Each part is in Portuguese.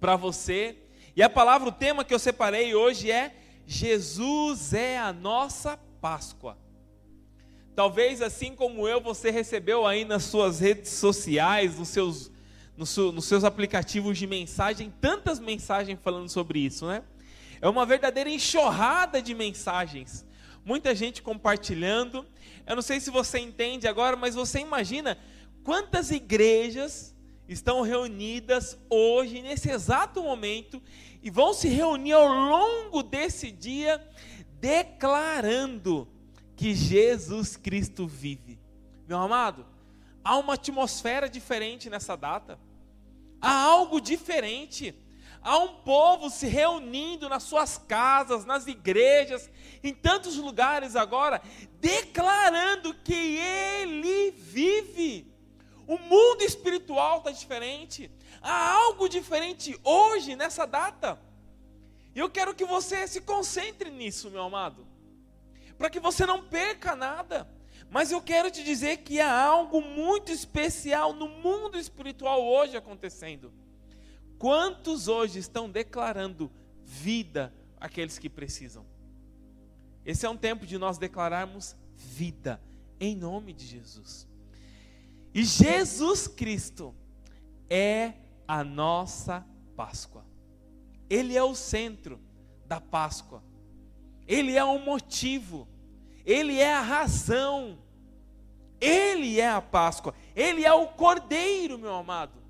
para você. E a palavra, o tema que eu separei hoje é Jesus é a nossa Páscoa. Talvez assim como eu, você recebeu aí nas suas redes sociais, nos seus, nos, seus aplicativos de mensagem, tantas mensagens falando sobre isso, né? É uma verdadeira enxurrada de mensagens. Muita gente compartilhando. Eu não sei se você entende agora, mas você imagina quantas igrejas estão reunidas hoje, nesse exato momento, e vão se reunir ao longo desse dia, declarando que Jesus Cristo vive. Meu amado, há uma atmosfera diferente nessa data, há algo diferente. Há um povo se reunindo nas suas casas, nas igrejas, em tantos lugares agora, declarando que Ele vive. O mundo espiritual está diferente. Há algo diferente hoje, nessa data. E eu quero que você se concentre nisso, meu amado. Para que você não perca nada. Mas eu quero te dizer que há algo muito especial no mundo espiritual hoje acontecendo. Quantos hoje estão declarando vida àqueles que precisam? Esse é um tempo de nós declararmos vida em nome de Jesus. E Jesus Cristo é a nossa Páscoa. Ele é o centro da Páscoa. Ele é o motivo. Ele é a razão. Ele é a Páscoa. Ele é o Cordeiro, meu amado.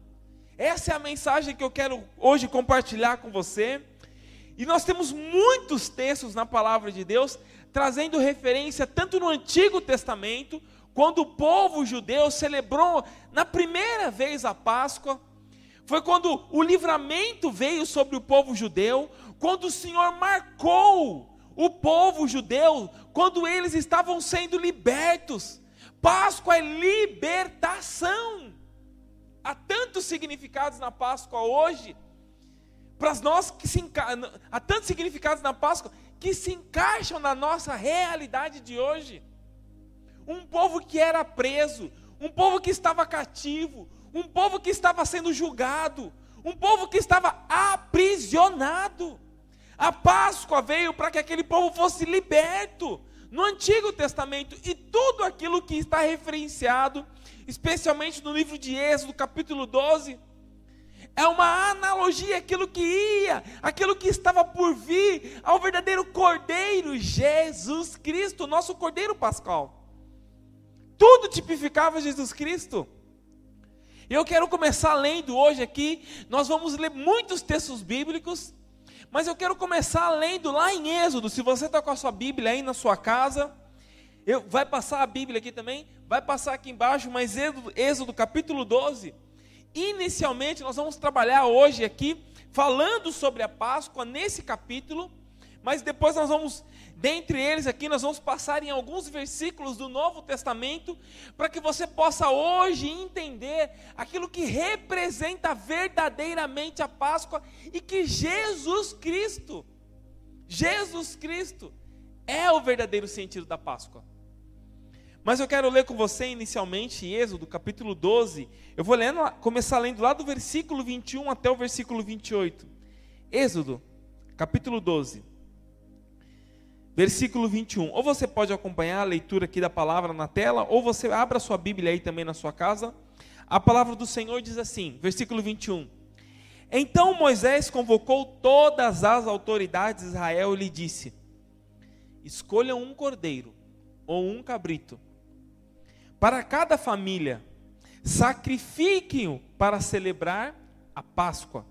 Essa é a mensagem que eu quero hoje compartilhar com você. E nós temos muitos textos na palavra de Deus trazendo referência tanto no Antigo Testamento quando o povo judeu celebrou na primeira vez a Páscoa, foi quando o livramento veio sobre o povo judeu, quando o Senhor marcou o povo judeu, quando eles estavam sendo libertos. Páscoa é libertação. Há tantos significados na Páscoa hoje, para nós que se enca... há tantos significados na Páscoa que se encaixam na nossa realidade de hoje um povo que era preso, um povo que estava cativo, um povo que estava sendo julgado, um povo que estava aprisionado. A Páscoa veio para que aquele povo fosse liberto. No Antigo Testamento, e tudo aquilo que está referenciado, especialmente no livro de Êxodo, capítulo 12, é uma analogia aquilo que ia, aquilo que estava por vir, ao verdadeiro Cordeiro, Jesus Cristo, nosso Cordeiro Pascal. Tudo tipificava Jesus Cristo. Eu quero começar lendo hoje aqui. Nós vamos ler muitos textos bíblicos, mas eu quero começar lendo lá em Êxodo. Se você está com a sua Bíblia aí na sua casa, eu, vai passar a Bíblia aqui também, vai passar aqui embaixo, mas Êxodo, Êxodo capítulo 12. Inicialmente, nós vamos trabalhar hoje aqui, falando sobre a Páscoa, nesse capítulo, mas depois nós vamos Dentre eles aqui nós vamos passar em alguns versículos do Novo Testamento para que você possa hoje entender aquilo que representa verdadeiramente a Páscoa e que Jesus Cristo, Jesus Cristo é o verdadeiro sentido da Páscoa. Mas eu quero ler com você inicialmente Êxodo, capítulo 12. Eu vou lendo, começar lendo lá do versículo 21 até o versículo 28. Êxodo, capítulo 12 versículo 21. Ou você pode acompanhar a leitura aqui da palavra na tela, ou você abra sua Bíblia aí também na sua casa. A palavra do Senhor diz assim, versículo 21. Então Moisés convocou todas as autoridades de Israel e lhe disse: Escolham um cordeiro ou um cabrito para cada família, sacrifiquem-o para celebrar a Páscoa.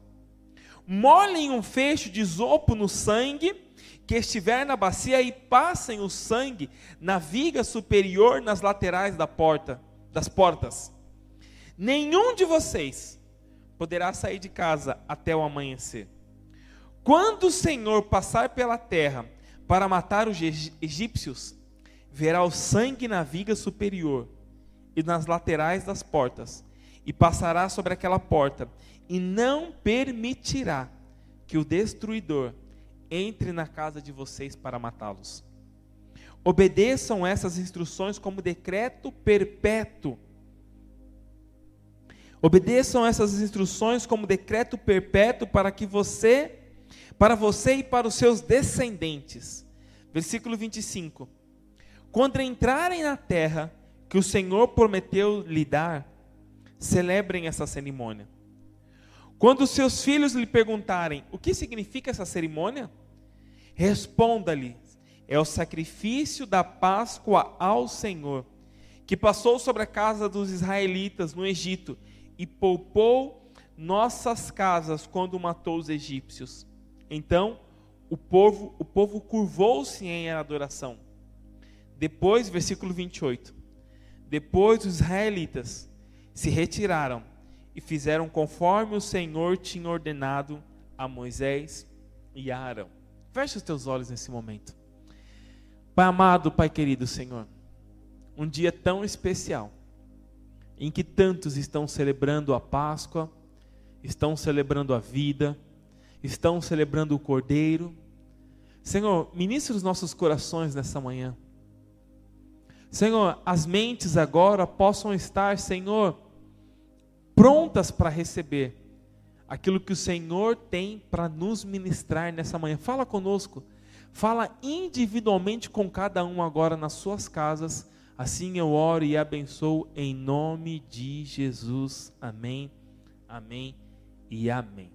Molhem um fecho de isopo no sangue que estiver na bacia e passem o sangue na viga superior nas laterais da porta, das portas. Nenhum de vocês poderá sair de casa até o amanhecer. Quando o Senhor passar pela terra para matar os egípcios, verá o sangue na viga superior e nas laterais das portas, e passará sobre aquela porta, e não permitirá que o destruidor entre na casa de vocês para matá-los. Obedeçam essas instruções como decreto perpétuo. Obedeçam essas instruções como decreto perpétuo para que você, para você e para os seus descendentes. Versículo 25. Quando entrarem na terra que o Senhor prometeu lhe dar, celebrem essa cerimônia. Quando seus filhos lhe perguntarem o que significa essa cerimônia, responda-lhe: é o sacrifício da Páscoa ao Senhor, que passou sobre a casa dos israelitas no Egito e poupou nossas casas quando matou os egípcios. Então, o povo, o povo curvou-se em adoração. Depois, versículo 28. Depois os israelitas se retiraram e fizeram conforme o Senhor tinha ordenado a Moisés e a Arão. Feche os teus olhos nesse momento. Pai amado, Pai querido Senhor, um dia tão especial, em que tantos estão celebrando a Páscoa, estão celebrando a vida, estão celebrando o Cordeiro. Senhor, ministre os nossos corações nessa manhã. Senhor, as mentes agora possam estar, Senhor, prontas para receber aquilo que o Senhor tem para nos ministrar nessa manhã. Fala conosco. Fala individualmente com cada um agora nas suas casas. Assim eu oro e abençoo em nome de Jesus. Amém, amém e amém.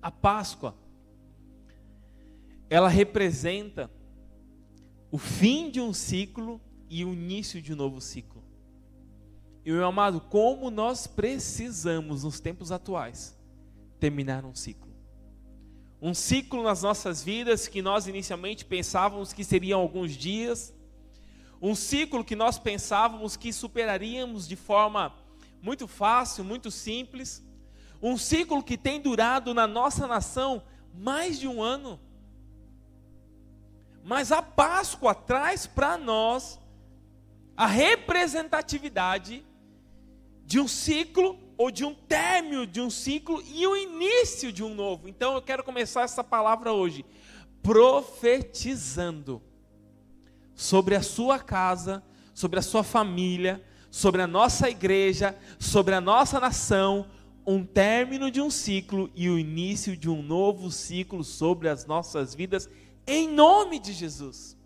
A Páscoa, ela representa o fim de um ciclo e o início de um novo ciclo. E meu amado, como nós precisamos nos tempos atuais terminar um ciclo. Um ciclo nas nossas vidas que nós inicialmente pensávamos que seriam alguns dias, um ciclo que nós pensávamos que superaríamos de forma muito fácil, muito simples, um ciclo que tem durado na nossa nação mais de um ano. Mas a Páscoa traz para nós a representatividade de um ciclo ou de um término de um ciclo e o início de um novo. Então eu quero começar essa palavra hoje profetizando sobre a sua casa, sobre a sua família, sobre a nossa igreja, sobre a nossa nação, um término de um ciclo e o início de um novo ciclo sobre as nossas vidas, em nome de Jesus.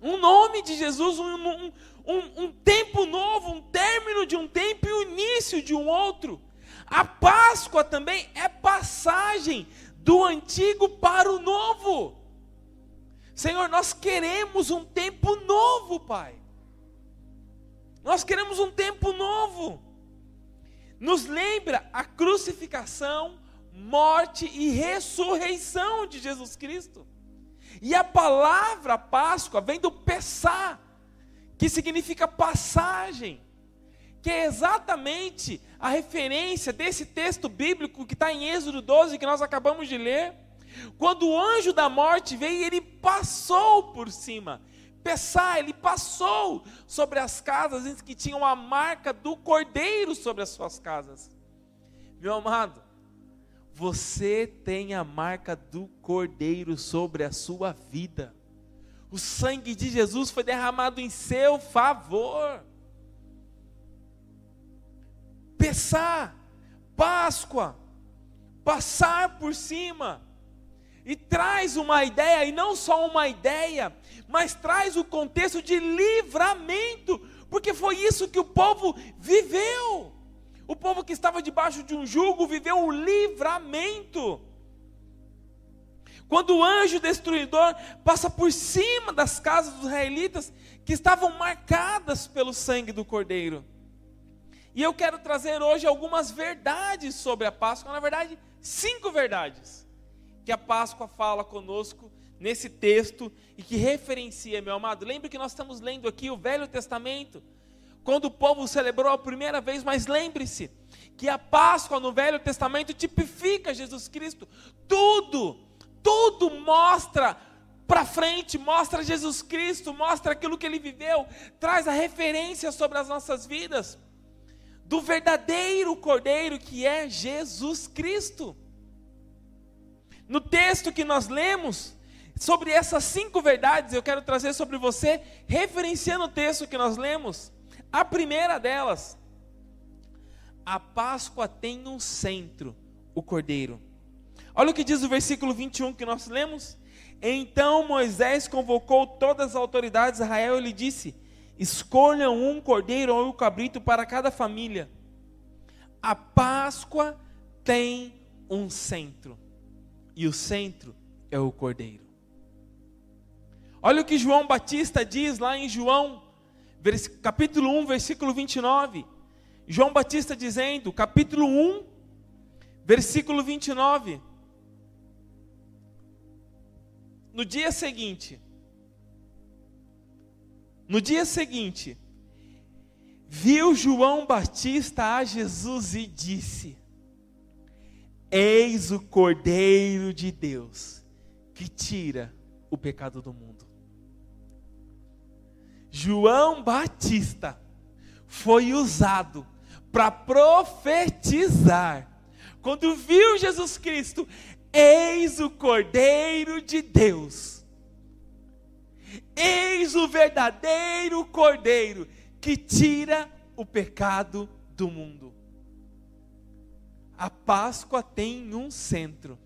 Um nome de Jesus, um, um, um, um tempo novo, um término de um tempo e o início de um outro. A Páscoa também é passagem do antigo para o novo. Senhor, nós queremos um tempo novo, Pai. Nós queremos um tempo novo. Nos lembra a crucificação, morte e ressurreição de Jesus Cristo. E a palavra Páscoa vem do Pessá, que significa passagem, que é exatamente a referência desse texto bíblico que está em Êxodo 12, que nós acabamos de ler. Quando o anjo da morte veio, ele passou por cima. Pessá, ele passou sobre as casas que tinham a marca do cordeiro sobre as suas casas. Meu amado, você tem a marca do cordeiro sobre a sua vida. O sangue de Jesus foi derramado em seu favor. Pensar, Páscoa, passar por cima. E traz uma ideia, e não só uma ideia, mas traz o contexto de livramento, porque foi isso que o povo viveu. O povo que estava debaixo de um jugo viveu o livramento. Quando o anjo destruidor passa por cima das casas dos israelitas que estavam marcadas pelo sangue do cordeiro. E eu quero trazer hoje algumas verdades sobre a Páscoa, na verdade, cinco verdades que a Páscoa fala conosco nesse texto e que referencia, meu amado. Lembre que nós estamos lendo aqui o Velho Testamento, quando o povo celebrou a primeira vez, mas lembre-se que a Páscoa no Velho Testamento tipifica Jesus Cristo. Tudo tudo mostra para frente, mostra Jesus Cristo, mostra aquilo que ele viveu, traz a referência sobre as nossas vidas do verdadeiro Cordeiro que é Jesus Cristo. No texto que nós lemos, sobre essas cinco verdades, eu quero trazer sobre você, referenciando o texto que nós lemos. A primeira delas, a Páscoa tem um centro, o cordeiro. Olha o que diz o versículo 21 que nós lemos. Então Moisés convocou todas as autoridades de Israel e lhe disse: Escolham um cordeiro ou um cabrito para cada família. A Páscoa tem um centro, e o centro é o cordeiro. Olha o que João Batista diz lá em João, capítulo 1, versículo 29. João Batista dizendo, capítulo 1, versículo 29. No dia seguinte, no dia seguinte, viu João Batista a Jesus e disse: Eis o Cordeiro de Deus que tira o pecado do mundo. João Batista foi usado para profetizar. Quando viu Jesus Cristo, eis o Cordeiro de Deus Eis o verdadeiro Cordeiro que tira o pecado do mundo. A Páscoa tem um centro,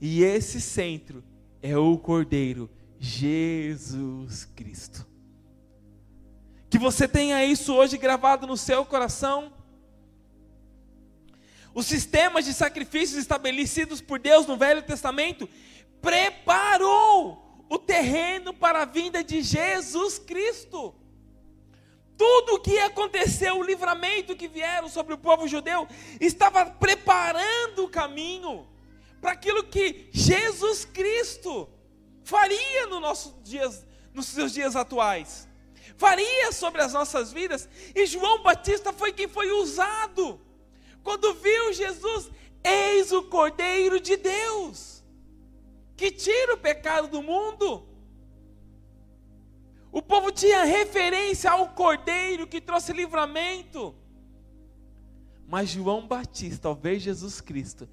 e esse centro é o Cordeiro, Jesus Cristo. Que você tenha isso hoje gravado no seu coração. Os sistemas de sacrifícios estabelecidos por Deus no Velho Testamento preparou o terreno para a vinda de Jesus Cristo. Tudo o que aconteceu, o livramento que vieram sobre o povo judeu, estava preparando o caminho para aquilo que Jesus Cristo faria no nossos dias, nos seus dias atuais. Faria sobre as nossas vidas, e João Batista foi quem foi usado. Quando viu Jesus, eis o Cordeiro de Deus que tira o pecado do mundo. O povo tinha referência ao Cordeiro que trouxe livramento. Mas João Batista, ao ver Jesus Cristo,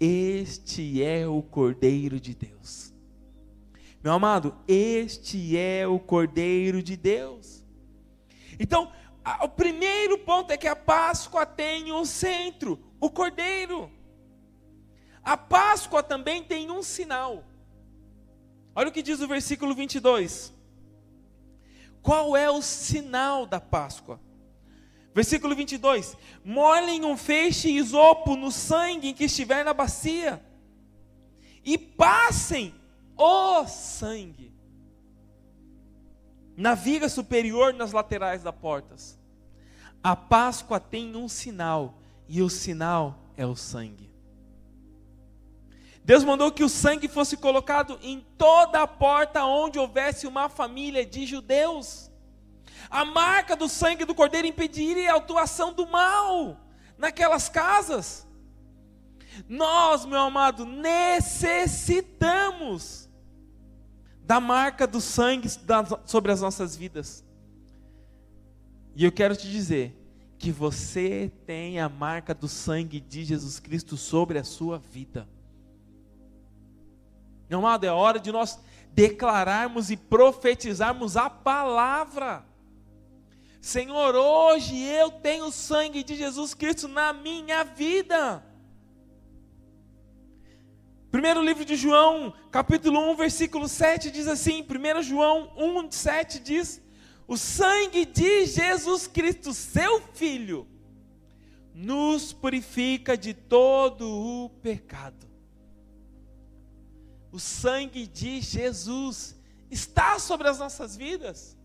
este é o Cordeiro de Deus. Meu amado, este é o Cordeiro de Deus. Então, o primeiro ponto é que a Páscoa tem um centro, o Cordeiro. A Páscoa também tem um sinal. Olha o que diz o versículo 22. Qual é o sinal da Páscoa? Versículo 22: Molhem um feixe isopo no sangue que estiver na bacia, e passem o sangue na viga superior nas laterais das portas. A Páscoa tem um sinal, e o sinal é o sangue. Deus mandou que o sangue fosse colocado em toda a porta onde houvesse uma família de judeus. A marca do sangue do cordeiro impediria a atuação do mal naquelas casas. Nós, meu amado, necessitamos da marca do sangue sobre as nossas vidas. E eu quero te dizer que você tem a marca do sangue de Jesus Cristo sobre a sua vida. Meu amado, é hora de nós declararmos e profetizarmos a palavra. Senhor, hoje eu tenho o sangue de Jesus Cristo na minha vida. Primeiro livro de João, capítulo 1, versículo 7 diz assim: 1 João 1, 7 diz: O sangue de Jesus Cristo, seu Filho, nos purifica de todo o pecado o sangue de Jesus está sobre as nossas vidas.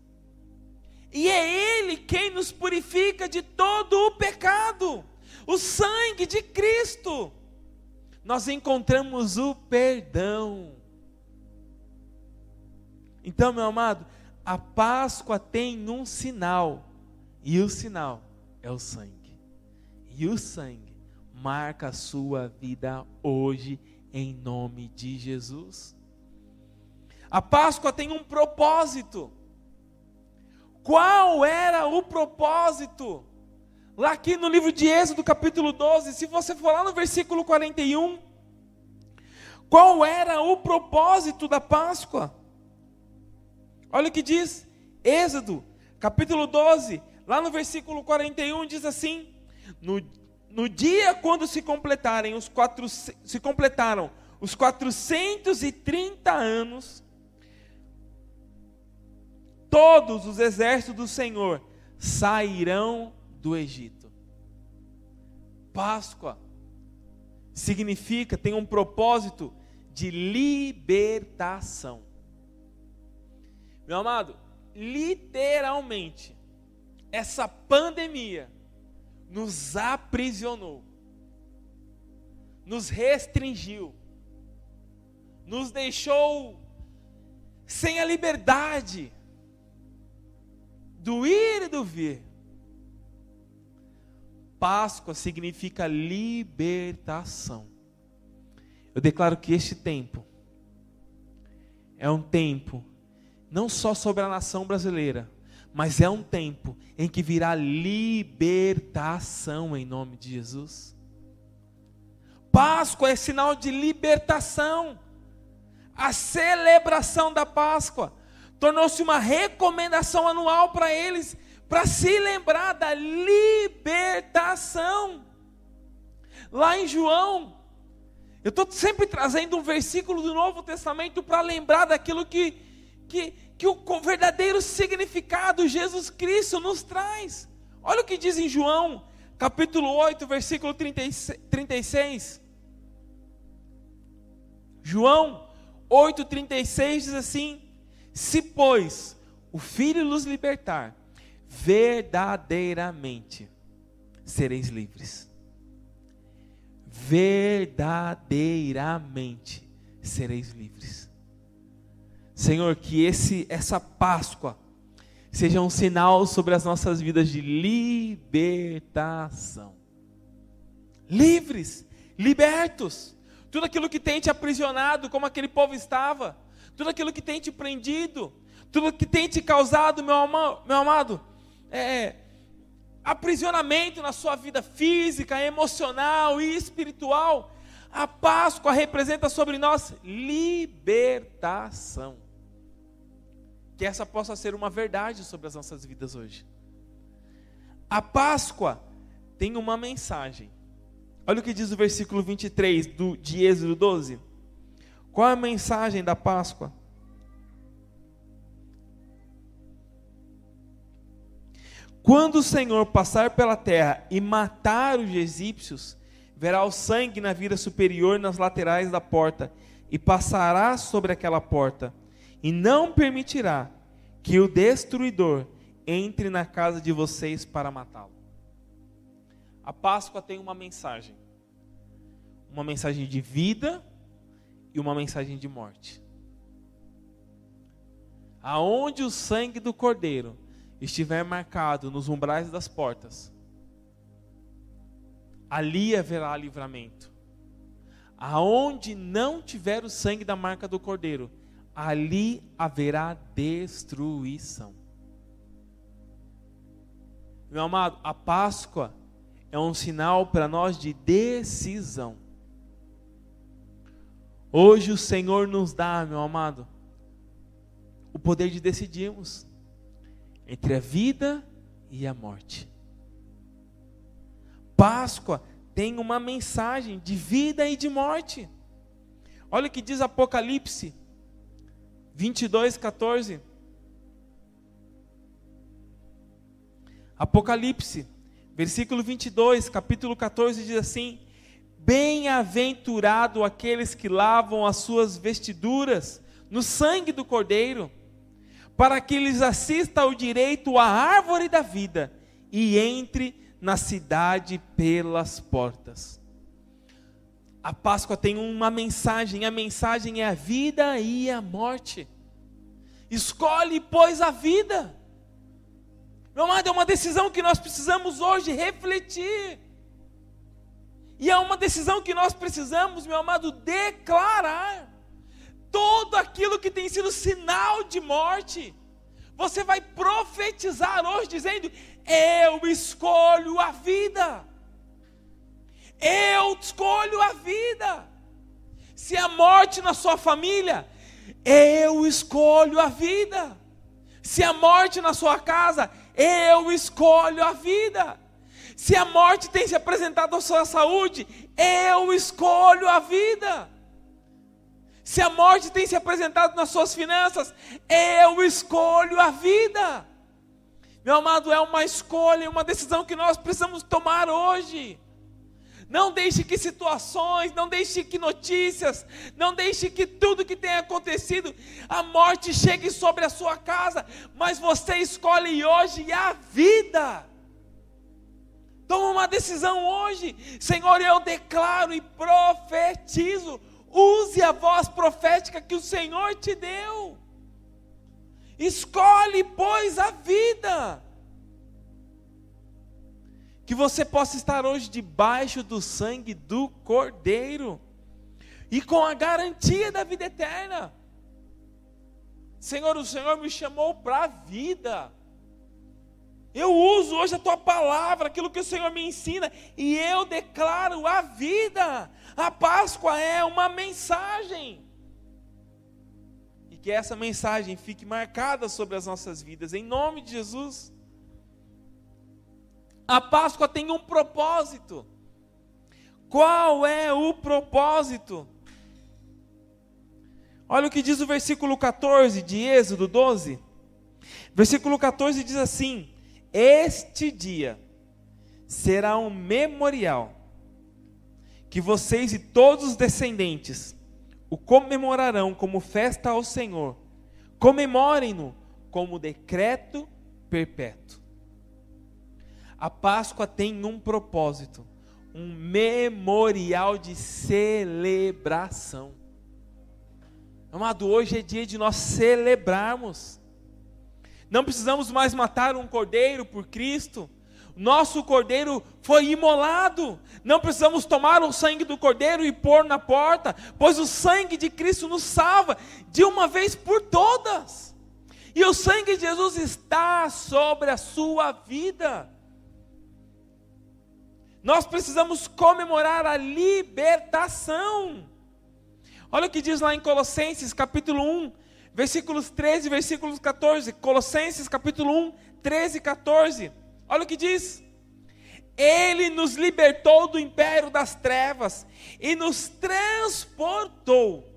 E é Ele quem nos purifica de todo o pecado. O sangue de Cristo. Nós encontramos o perdão. Então, meu amado, a Páscoa tem um sinal. E o sinal é o sangue. E o sangue marca a sua vida hoje em nome de Jesus. A Páscoa tem um propósito. Qual era o propósito? Lá aqui no livro de Êxodo, capítulo 12, se você for lá no versículo 41, qual era o propósito da Páscoa? Olha o que diz Êxodo, capítulo 12, lá no versículo 41, diz assim: No, no dia quando se completarem os quatro, se completaram os 430 anos, todos os exércitos do Senhor sairão do Egito. Páscoa significa, tem um propósito de libertação. Meu amado, literalmente, essa pandemia nos aprisionou, nos restringiu, nos deixou sem a liberdade do ir e do vir. Páscoa significa libertação. Eu declaro que este tempo é um tempo não só sobre a nação brasileira, mas é um tempo em que virá libertação em nome de Jesus. Páscoa é sinal de libertação. A celebração da Páscoa tornou-se uma recomendação anual para eles, para se lembrar da libertação. Lá em João, eu estou sempre trazendo um versículo do Novo Testamento para lembrar daquilo que, que, que o verdadeiro significado Jesus Cristo nos traz. Olha o que diz em João, capítulo 8, versículo 36. João 8,36 diz assim: Se, pois, o Filho nos libertar, verdadeiramente sereis livres. Verdadeiramente sereis livres. Senhor, que esse essa Páscoa seja um sinal sobre as nossas vidas de libertação. Livres, libertos. Tudo aquilo que tem te aprisionado, como aquele povo estava, tudo aquilo que tem te prendido, tudo que tem te causado, meu, meu amado, é, aprisionamento na sua vida física, emocional e espiritual. A Páscoa representa sobre nós libertação que essa possa ser uma verdade sobre as nossas vidas hoje. A Páscoa tem uma mensagem. Olha o que diz o versículo 23 do, de Êxodo 12. Qual é a mensagem da Páscoa? Quando o Senhor passar pela terra e matar os egípcios, verá o sangue na vida superior nas laterais da porta e passará sobre aquela porta e não permitirá que o destruidor entre na casa de vocês para matá-lo. A Páscoa tem uma mensagem: uma mensagem de vida e uma mensagem de morte. Aonde o sangue do cordeiro estiver marcado nos umbrais das portas, ali haverá livramento. Aonde não tiver o sangue da marca do cordeiro, ali haverá destruição. Meu amado, a Páscoa é um sinal para nós de decisão. Hoje o Senhor nos dá, meu amado, o poder de decidirmos entre a vida e a morte. Páscoa tem uma mensagem de vida e de morte. Olha o que diz Apocalipse 22, 14. Apocalipse, versículo 22, capítulo 14, diz assim: Bem-aventurado aqueles que lavam as suas vestiduras no sangue do Cordeiro, para que lhes assista o direito à árvore da vida e entre na cidade pelas portas. A Páscoa tem uma mensagem, a mensagem é a vida e a morte. Escolhe, pois, a vida. Meu amado, é uma decisão que nós precisamos hoje refletir. E é uma decisão que nós precisamos, meu amado, declarar. Todo aquilo que tem sido sinal de morte, você vai profetizar hoje, dizendo: Eu escolho a vida. Eu escolho a vida. Se a morte na sua família, eu escolho a vida. Se a morte na sua casa, eu escolho a vida. Se a morte tem se apresentado à sua saúde, eu escolho a vida. Se a morte tem se apresentado nas suas finanças, eu escolho a vida. Meu amado, é uma escolha, uma decisão que nós precisamos tomar hoje. Não deixe que situações, não deixe que notícias, não deixe que tudo que tenha acontecido, a morte chegue sobre a sua casa, mas você escolhe hoje a vida. Toma uma decisão hoje, Senhor, eu declaro e profetizo. Use a voz profética que o Senhor te deu. Escolhe, pois, a vida que você possa estar hoje debaixo do sangue do Cordeiro e com a garantia da vida eterna. Senhor, o Senhor me chamou para a vida. Eu uso hoje a tua palavra, aquilo que o Senhor me ensina, e eu declaro a vida. A Páscoa é uma mensagem. E que essa mensagem fique marcada sobre as nossas vidas, em nome de Jesus. A Páscoa tem um propósito. Qual é o propósito? Olha o que diz o versículo 14 de Êxodo 12. Versículo 14 diz assim: Este dia será um memorial que vocês e todos os descendentes o comemorarão como festa ao Senhor. Comemorem-no como decreto perpétuo. A Páscoa tem um propósito, um memorial de celebração. Amado, hoje é dia de nós celebrarmos. Não precisamos mais matar um cordeiro por Cristo. Nosso cordeiro foi imolado. Não precisamos tomar o sangue do cordeiro e pôr na porta, pois o sangue de Cristo nos salva de uma vez por todas. E o sangue de Jesus está sobre a sua vida. Nós precisamos comemorar a libertação. Olha o que diz lá em Colossenses, capítulo 1, versículos 13 e versículos 14. Colossenses, capítulo 1, 13 e 14. Olha o que diz. Ele nos libertou do império das trevas e nos transportou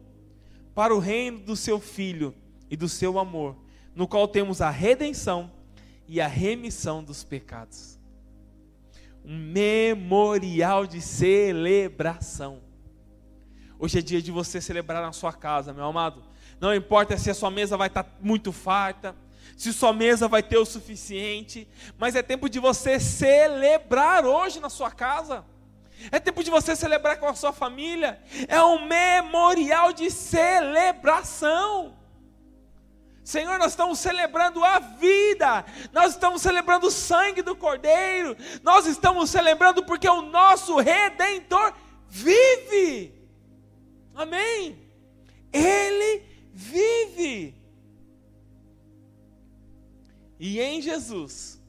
para o reino do seu Filho e do seu amor, no qual temos a redenção e a remissão dos pecados um memorial de celebração. Hoje é dia de você celebrar na sua casa, meu amado. Não importa se a sua mesa vai estar muito farta, se sua mesa vai ter o suficiente, mas é tempo de você celebrar hoje na sua casa. É tempo de você celebrar com a sua família. É um memorial de celebração. Senhor, nós estamos celebrando a vida, nós estamos celebrando o sangue do Cordeiro, nós estamos celebrando porque o nosso Redentor vive. Amém? Ele vive. E em Jesus,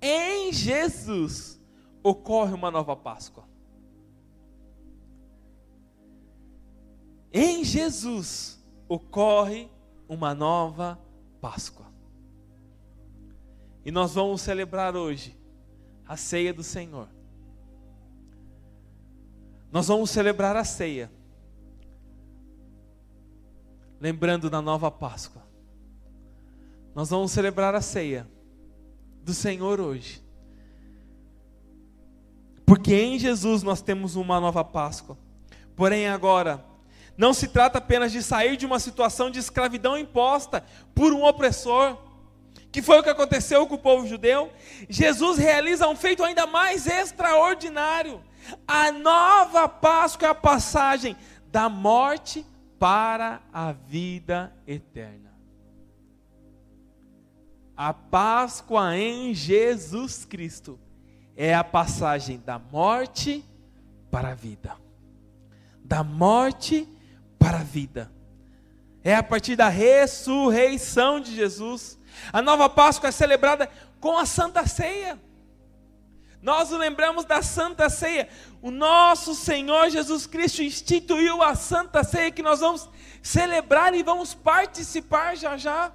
em Jesus, ocorre uma nova Páscoa. Em Jesus ocorre uma nova Páscoa. E nós vamos celebrar hoje a ceia do Senhor. Nós vamos celebrar a ceia, lembrando da nova Páscoa. Nós vamos celebrar a ceia do Senhor hoje. Porque em Jesus nós temos uma nova Páscoa. Porém, agora, não se trata apenas de sair de uma situação de escravidão imposta por um opressor, que foi o que aconteceu com o povo judeu. Jesus realiza um feito ainda mais extraordinário. A nova Páscoa é a passagem da morte para a vida eterna. A Páscoa em Jesus Cristo é a passagem da morte para a vida. Da morte para a vida. É a partir da ressurreição de Jesus. A nova Páscoa é celebrada com a Santa Ceia. Nós o lembramos da Santa Ceia. O nosso Senhor Jesus Cristo instituiu a Santa Ceia que nós vamos celebrar e vamos participar já já.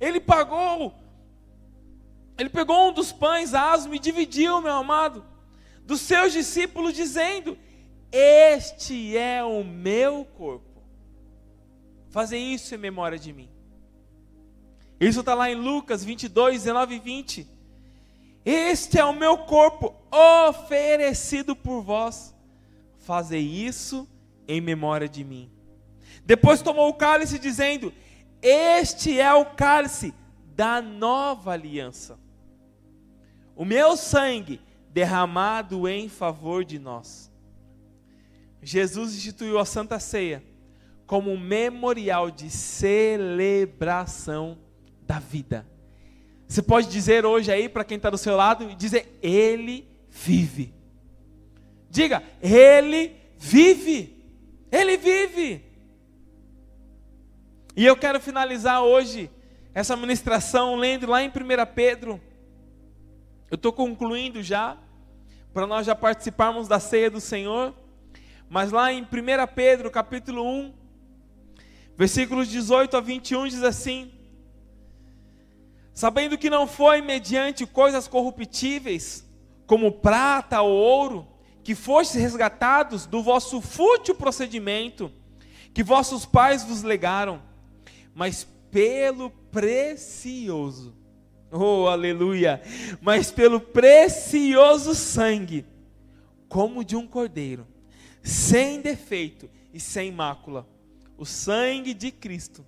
Ele pagou Ele pegou um dos pães asmo e dividiu, meu amado, dos seus discípulos, dizendo: Este é o meu corpo. Fazer isso em memória de mim. Isso está lá em Lucas 22, 19 e 20. Este é o meu corpo oferecido por vós. Fazei isso em memória de mim. Depois tomou o cálice, dizendo: Este é o cálice da nova aliança o meu sangue derramado em favor de nós. Jesus instituiu a Santa Ceia como um memorial de celebração da vida. Você pode dizer hoje aí para quem está do seu lado e dizer: Ele vive. Diga: Ele vive. Ele vive. E eu quero finalizar hoje essa ministração lendo lá em 1 Pedro eu estou concluindo já, para nós já participarmos da ceia do Senhor. Mas lá em 1 Pedro, capítulo 1, versículos 18 a 21, diz assim: Sabendo que não foi mediante coisas corruptíveis, como prata ou ouro, que fostes resgatados do vosso fútil procedimento, que vossos pais vos legaram, mas pelo precioso Oh, aleluia! Mas pelo precioso sangue, como de um cordeiro, sem defeito e sem mácula, o sangue de Cristo,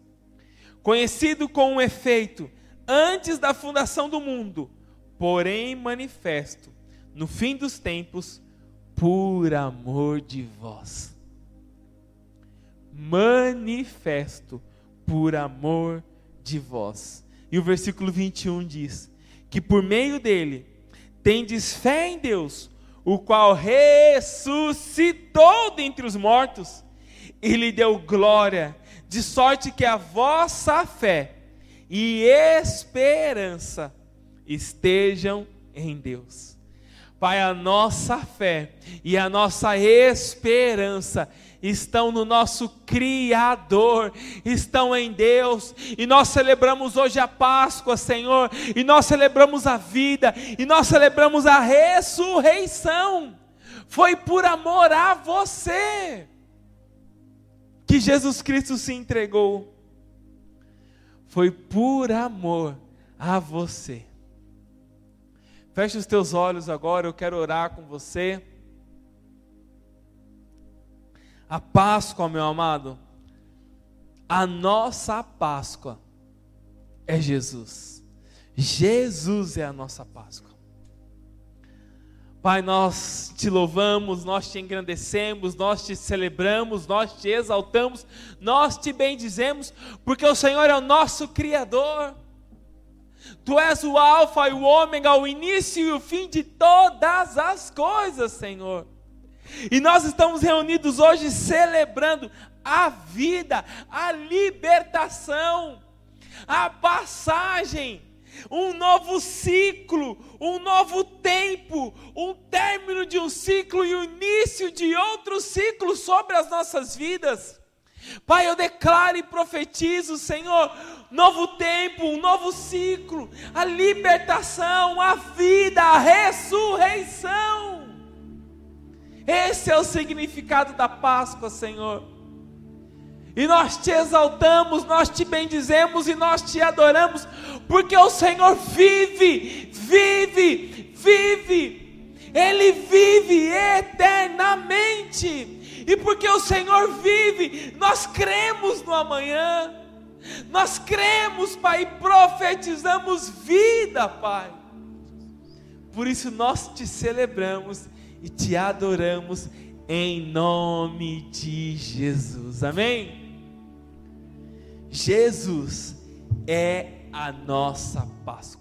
conhecido com um efeito antes da fundação do mundo, porém manifesto no fim dos tempos, por amor de vós. Manifesto por amor de vós e o versículo 21 diz: Que por meio dele tendes fé em Deus, o qual ressuscitou dentre os mortos e lhe deu glória, de sorte que a vossa fé e esperança estejam em Deus. Pai, a nossa fé e a nossa esperança estão no nosso Criador, estão em Deus, e nós celebramos hoje a Páscoa, Senhor, e nós celebramos a vida, e nós celebramos a ressurreição. Foi por amor a você que Jesus Cristo se entregou. Foi por amor a você. Feche os teus olhos agora, eu quero orar com você. A Páscoa, meu amado, a nossa Páscoa é Jesus. Jesus é a nossa Páscoa. Pai, nós te louvamos, nós te engrandecemos, nós te celebramos, nós te exaltamos, nós te bendizemos, porque o Senhor é o nosso Criador. Tu és o Alfa e o Ômega, o início e o fim de todas as coisas, Senhor. E nós estamos reunidos hoje celebrando a vida, a libertação, a passagem, um novo ciclo, um novo tempo, um término de um ciclo e o início de outro ciclo sobre as nossas vidas. Pai, eu declaro e profetizo, Senhor, novo tempo, um novo ciclo, a libertação, a vida, a ressurreição. Esse é o significado da Páscoa, Senhor. E nós te exaltamos, nós te bendizemos e nós te adoramos, porque o Senhor vive, vive, vive, Ele vive eternamente, e porque o Senhor vive, nós cremos no amanhã, nós cremos, Pai, e profetizamos vida, Pai. Por isso nós te celebramos e te adoramos em nome de Jesus. Amém? Jesus é a nossa Páscoa.